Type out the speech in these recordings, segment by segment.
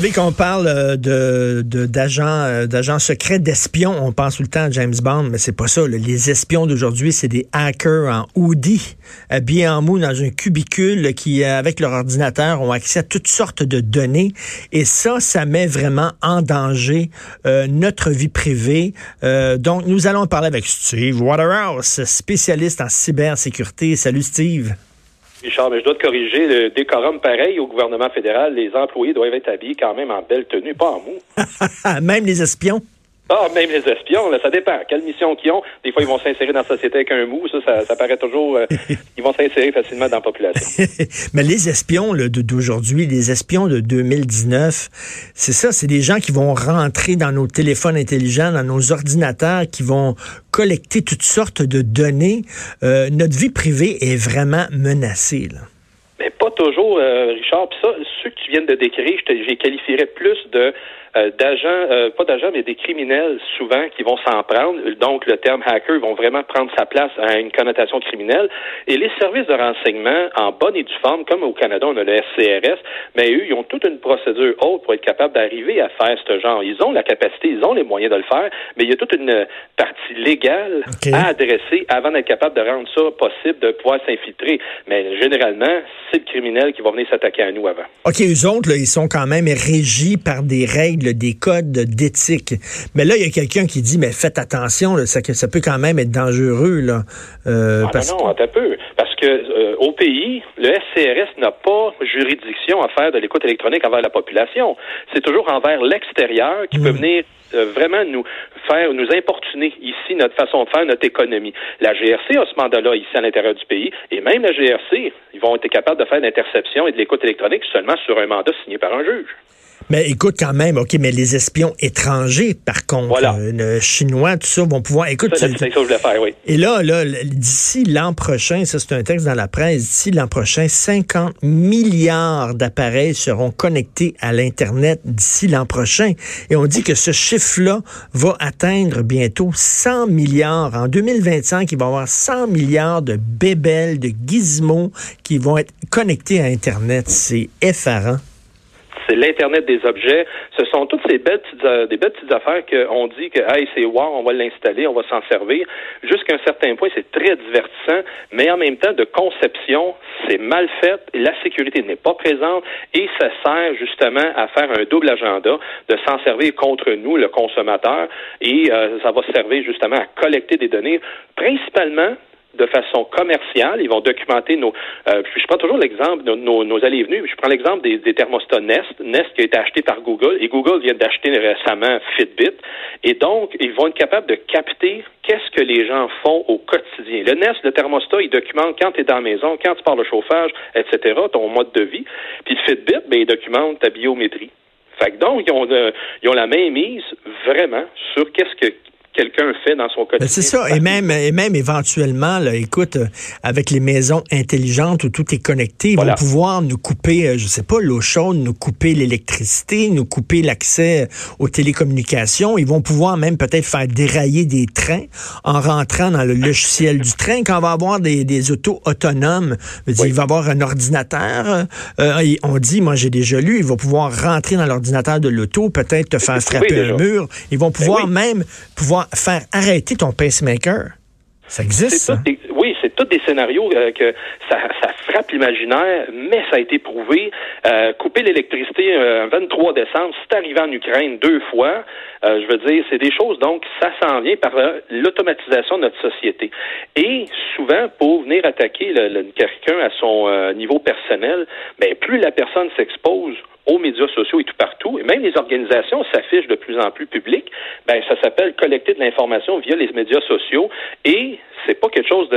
savez qu'on parle euh, de d'agents euh, d'agents secrets, d'espions. On pense tout le temps à James Bond, mais c'est pas ça. Les espions d'aujourd'hui, c'est des hackers en hoodie, habillés en mou dans un cubicule qui, avec leur ordinateur, ont accès à toutes sortes de données. Et ça, ça met vraiment en danger euh, notre vie privée. donc, nous allons parler avec Steve Waterhouse, spécialiste en cybersécurité. Salut Steve. Richard, mais je dois te corriger. Le décorum pareil au gouvernement fédéral, les employés doivent être habillés quand même en belle tenue, pas en mou. même les espions? Ah, même les espions, là, ça dépend. Quelle mission qu'ils ont. Des fois, ils vont s'insérer dans la société avec un mou. Ça, ça, paraît toujours. Euh, ils vont s'insérer facilement dans la population. Mais les espions d'aujourd'hui, les espions de 2019, c'est ça, c'est des gens qui vont rentrer dans nos téléphones intelligents, dans nos ordinateurs, qui vont collecter toutes sortes de données. Euh, notre vie privée est vraiment menacée. Là. Mais pas toujours, euh, Richard. Puis ça, ceux que tu viens de décrire, je, je les qualifierais plus de euh, d'agents, euh, pas d'agents, mais des criminels souvent qui vont s'en prendre. Donc, le terme hacker vont vraiment prendre sa place à une connotation criminelle. Et les services de renseignement, en bonne et due forme, comme au Canada, on a le SCRS, mais eux, ils ont toute une procédure haute pour être capables d'arriver à faire ce genre. Ils ont la capacité, ils ont les moyens de le faire, mais il y a toute une partie légale à adresser avant d'être capable de rendre ça possible de pouvoir s'infiltrer. Mais généralement, c'est le criminel qui va venir s'attaquer à nous avant. OK, eux autres, là, ils sont quand même régis par des règles des codes d'éthique. Mais là, il y a quelqu'un qui dit, mais faites attention, ça, ça peut quand même être dangereux. Là, euh, ah, non, un peu. Parce que euh, au pays, le SCRS n'a pas juridiction à faire de l'écoute électronique envers la population. C'est toujours envers l'extérieur qui peut hmm. venir euh, vraiment nous faire, nous importuner ici notre façon de faire, notre économie. La GRC a ce mandat-là ici à l'intérieur du pays, et même la GRC, ils vont être capables de faire l'interception et de l'écoute électronique seulement sur un mandat signé par un juge. Mais écoute, quand même, OK, mais les espions étrangers, par contre, euh, chinois, tout ça, vont pouvoir. Écoute, ça, ça, je voulais faire, oui. Et là, là d'ici l'an prochain, ça, c'est un texte dans la presse, d'ici l'an prochain, 50 milliards d'appareils seront connectés à l'Internet d'ici l'an prochain. Et on dit que ce chiffre-là va atteindre bientôt 100 milliards. En 2025, il va y avoir 100 milliards de bébelles, de gizmos qui vont être connectés à Internet. C'est effarant c'est l'Internet des objets. Ce sont toutes ces belles petites, euh, des belles petites affaires qu'on dit que, hey, c'est wow, on va l'installer, on va s'en servir. Jusqu'à un certain point, c'est très divertissant, mais en même temps, de conception, c'est mal fait, la sécurité n'est pas présente et ça sert justement à faire un double agenda, de s'en servir contre nous, le consommateur, et euh, ça va servir justement à collecter des données, principalement de façon commerciale. Ils vont documenter nos. Euh, je prends toujours l'exemple de nos, allées et venues. Je prends l'exemple des, thermostats Nest. Nest qui a été acheté par Google et Google vient d'acheter récemment Fitbit. Et donc, ils vont être capables de capter qu'est-ce que les gens font au quotidien. Le Nest, le thermostat, il documente quand tu es dans la maison, quand tu parles de chauffage, etc., ton mode de vie. Puis le Fitbit, ben, il documente ta biométrie. Fait que donc, ils ont, euh, ils ont la main mise vraiment sur qu'est-ce que quelqu'un fait dans son ben, quotidien. C'est ça, et même, et même éventuellement, là, écoute, euh, avec les maisons intelligentes où tout est connecté, ils vont pouvoir nous couper, euh, je sais pas, l'eau chaude, nous couper l'électricité, nous couper l'accès aux télécommunications. Ils vont pouvoir même peut-être faire dérailler des trains en rentrant dans le logiciel du train. Quand on va avoir des, des autos autonomes, il va avoir un ordinateur. Euh, on dit, moi j'ai déjà lu, il va pouvoir rentrer dans l'ordinateur de l'auto, peut-être te faire frapper un mur. Ils vont ben pouvoir même pouvoir faire arrêter ton pacemaker? Ça existe, ça? oui, c'est tous des scénarios euh, que ça, frappe l'imaginaire, mais ça a été prouvé. Euh, couper l'électricité un 23 décembre, c'est arrivé en Ukraine deux fois. Euh, je veux dire, c'est des choses, donc, ça s'en vient par l'automatisation de notre société. Et souvent, pour venir attaquer quelqu'un à son niveau personnel, ben, plus la personne s'expose aux médias sociaux et tout partout, et même les organisations s'affichent de plus en plus publiques, ben ça s'appelle collecter de l'information via les médias sociaux et c'est pas quelque chose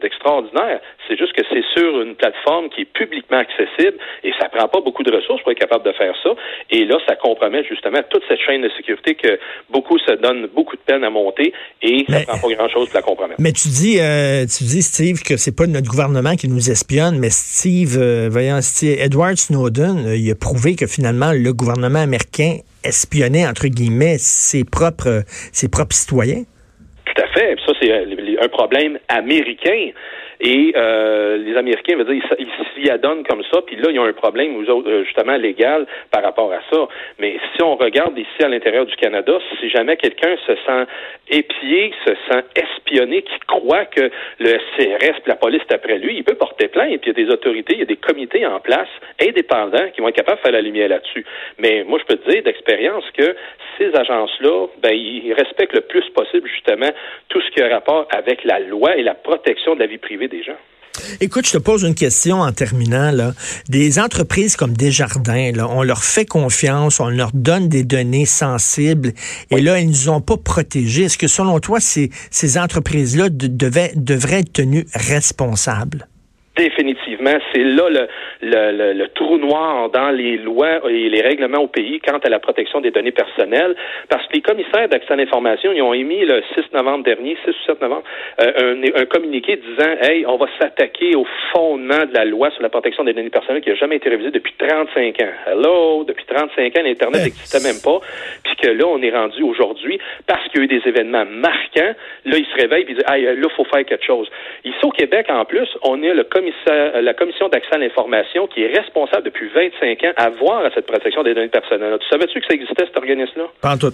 d'extraordinaire. c'est juste que c'est sur une plateforme qui est publiquement accessible et ça prend pas beaucoup de ressources pour être capable de faire ça. Et là, ça compromet justement toute cette chaîne de sécurité que beaucoup se donnent beaucoup de peine à monter et ça prend pas grand chose pour la compromettre. Mais tu dis, euh, tu dis, Steve, que c'est pas notre gouvernement qui nous espionne, mais Steve, euh, voyons, Steve, Edward Snowden, euh, il a prouvé que finalement, le gouvernement américain espionnait, entre guillemets, ses propres, ses propres citoyens? Tout à fait. Ça, c'est un problème américain. Et euh, les Américains, veut dire, ils s'y adonnent comme ça, puis là, ils ont un problème, euh, justement, légal par rapport à ça. Mais si on regarde ici à l'intérieur du Canada, si jamais quelqu'un se sent épié, se sent espionné, qui croit que le CRS, la police est après lui, il peut porter plainte, puis il y a des autorités, il y a des comités en place indépendants qui vont être capables de faire la lumière là-dessus. Mais moi, je peux te dire d'expérience que ces agences-là, ben, ils respectent le plus possible, justement, tout ce qui a rapport avec la loi et la protection de la vie privée des gens. Écoute, je te pose une question en terminant. Là. Des entreprises comme Desjardins, là, on leur fait confiance, on leur donne des données sensibles, et là, ils ne nous ont pas protégés. Est-ce que selon toi, ces, ces entreprises-là devraient être tenues responsables? définitivement, c'est là le, le, le, trou noir dans les lois et les règlements au pays quant à la protection des données personnelles, parce que les commissaires d'accès à l'information, ils ont émis le 6 novembre dernier, 6 ou 7 novembre, euh, un, un, communiqué disant, hey, on va s'attaquer au fondement de la loi sur la protection des données personnelles qui n'a jamais été révisée depuis 35 ans. Hello, depuis 35 ans, l'Internet n'existait même pas, puis que là, on est rendu aujourd'hui, parce qu'il y a eu des événements marquants, là, ils se réveillent et disent, hey, là, il faut faire quelque chose. Ici, au Québec, en plus, on est le commissaire la commission d'accès à l'information qui est responsable depuis 25 ans à voir à cette protection des données personnelles. Tu savais-tu que ça existait, cet organisme-là? Pas tout.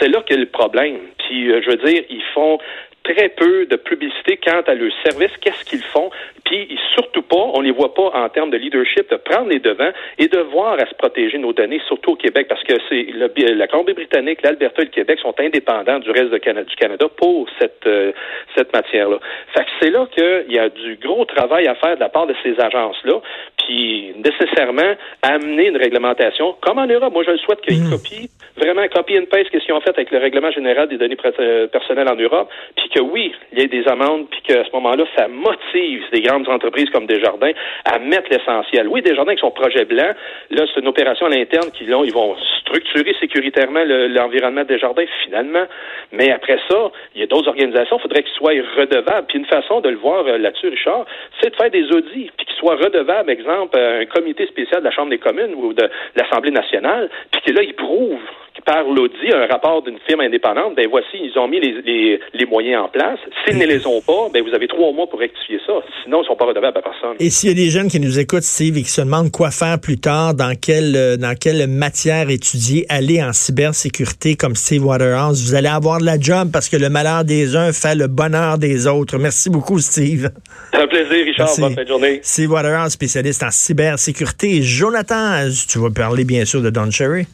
C'est là qu'est le problème. Puis, euh, je veux dire, ils font très peu de publicité quant à leur service, qu'est-ce qu'ils font, puis surtout pas, on les voit pas en termes de leadership, de prendre les devants et de voir à se protéger nos données, surtout au Québec, parce que c'est la Colombie-Britannique, l'Alberta et le Québec sont indépendants du reste de Canada, du Canada pour cette euh, cette matière-là. Fait que c'est là qu'il y a du gros travail à faire de la part de ces agences-là, puis nécessairement amener une réglementation, comme en Europe. Moi, je le souhaite qu'ils mmh. copient, vraiment copie and paste ce qu'ils ont fait avec le règlement général des données euh, personnelles en Europe, puis que oui, il y ait des amendes, puis qu'à ce moment-là, ça motive des grandes entreprises comme Desjardins à mettre l'essentiel. Oui, Desjardins avec son projet blanc, là, c'est une opération à l'interne qu'ils ils vont structurer sécuritairement l'environnement de Desjardins, finalement. Mais après ça, il y a d'autres organisations, il faudrait qu'ils soient redevables. Puis une façon de le voir euh, là-dessus, Richard, c'est de faire des audits, puis qu'ils soient redevables, exemple, un comité spécial de la Chambre des communes ou de l'Assemblée nationale, puis que là, ils prouvent par l'audit, un rapport d'une firme indépendante, ben voici, ils ont mis les, les, moyens en place. S'ils ne les ont pas, ben vous avez trois mois pour rectifier ça. Sinon, ils ne sont pas redevables à personne. Et s'il y a des jeunes qui nous écoutent, Steve, et qui se demandent quoi faire plus tard, dans quelle, euh, dans quelle matière étudier, aller en cybersécurité comme Steve Waterhouse, vous allez avoir de la job parce que le malheur des uns fait le bonheur des autres. Merci beaucoup, Steve. C'est un plaisir, Richard. Bonne fin de journée. Steve Waterhouse, spécialiste en cybersécurité. Jonathan, tu vas parler bien sûr de Don Cherry.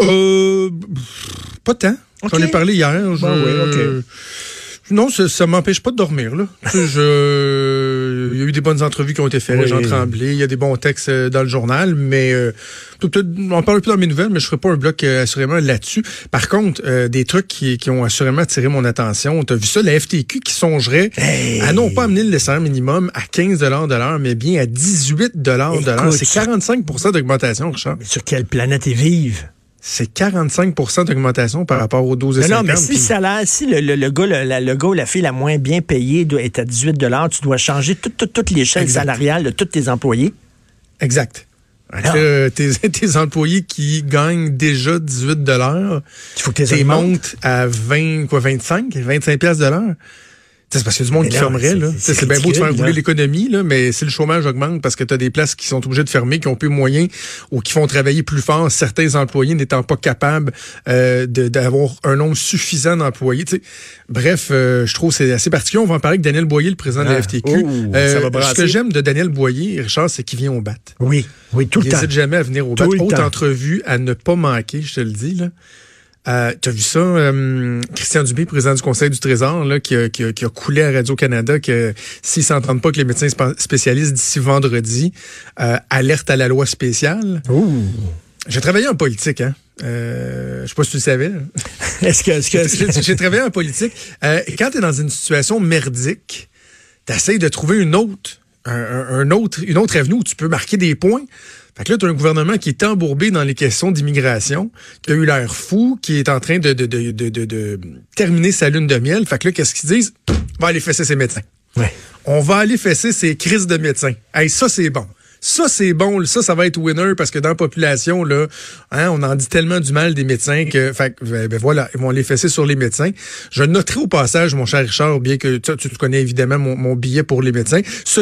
Euh, pas tant. J'en ai parlé hier. Non, ça, ne m'empêche pas de dormir. Là. je... Il y a eu des bonnes entrevues qui ont été faites, Jean Tremblay, il y a des bons textes euh, dans le journal, mais euh, on parle plus dans mes nouvelles, mais je ferai pas un bloc euh, assurément là-dessus. Par contre, euh, des trucs qui, qui, ont assurément attiré mon attention. Tu as vu ça, la FTQ qui songerait à non pas amener le salaire minimum à 15 de l'heure, mais bien à 18 de l'heure. C'est 45% d'augmentation, Richard. Mais sur quelle planète ils vivent? C'est 45% d'augmentation par rapport aux 12 Non, non, mais si, salaire, si le, le, le, gars, le, le, gars ou la fille la moins bien payée doit, est à 18 tu dois changer toute, l'échelle salariale de tous tes employés. Exact. Euh, tes, tes, employés qui gagnent déjà 18 il faut que tu montes à 20, quoi, 25, 25 pièces de l'heure. C'est parce qu'il y a du monde qui fermerait. Là. C'est bien beau de faire rouler l'économie, là, mais si le chômage augmente parce que tu as des places qui sont obligées de fermer, qui ont plus de moyens ou qui font travailler plus fort, certains employés n'étant pas capables euh, d'avoir un nombre suffisant d'employés. Bref, euh, je trouve c'est assez particulier. On va en parler avec Daniel Boyer, le président de la ah. FTQ. euh, ce que j'aime de Daniel Boyer, Richard, c'est qu'il vient au bat. Oui, oui, tout le temps. Il n'hésite jamais à venir au bat. Autre entrevue à ne pas manquer, je te le dis. Là. Euh, tu as vu ça, euh, Christian Dubé, président du Conseil du Trésor, là, qui, a, qui, a, qui a coulé à Radio-Canada que s'ils s'entendent pas que les médecins spécialistes d'ici vendredi, euh, alerte à la loi spéciale. J'ai travaillé en politique, hein. Euh, je sais pas si tu le savais. Est-ce que, est-ce que... j'ai travaillé en politique. Quand tu es dans une situation merdique, tu de trouver une autre, un, autre, une autre avenue où tu peux marquer des points. Fait que là, tu as un gouvernement qui est embourbé dans les questions d'immigration, qui a eu l'air fou, qui est en train de, de, de, de, terminer sa lune de miel. Fait que là, qu'est-ce qu'ils disent? On va aller fesser ses médecins. Ouais. On va aller fesser ses crises de médecins. Hey, ça, c'est bon. Ça, c'est bon. Ça, ça va être winner parce que dans la population, là, hein, on en dit tellement du mal des médecins que, fait, ben, ben voilà, ils vont les fesser sur les médecins. Je noterai au passage, mon cher Richard, bien que tu, tu connais évidemment mon, mon billet pour les médecins.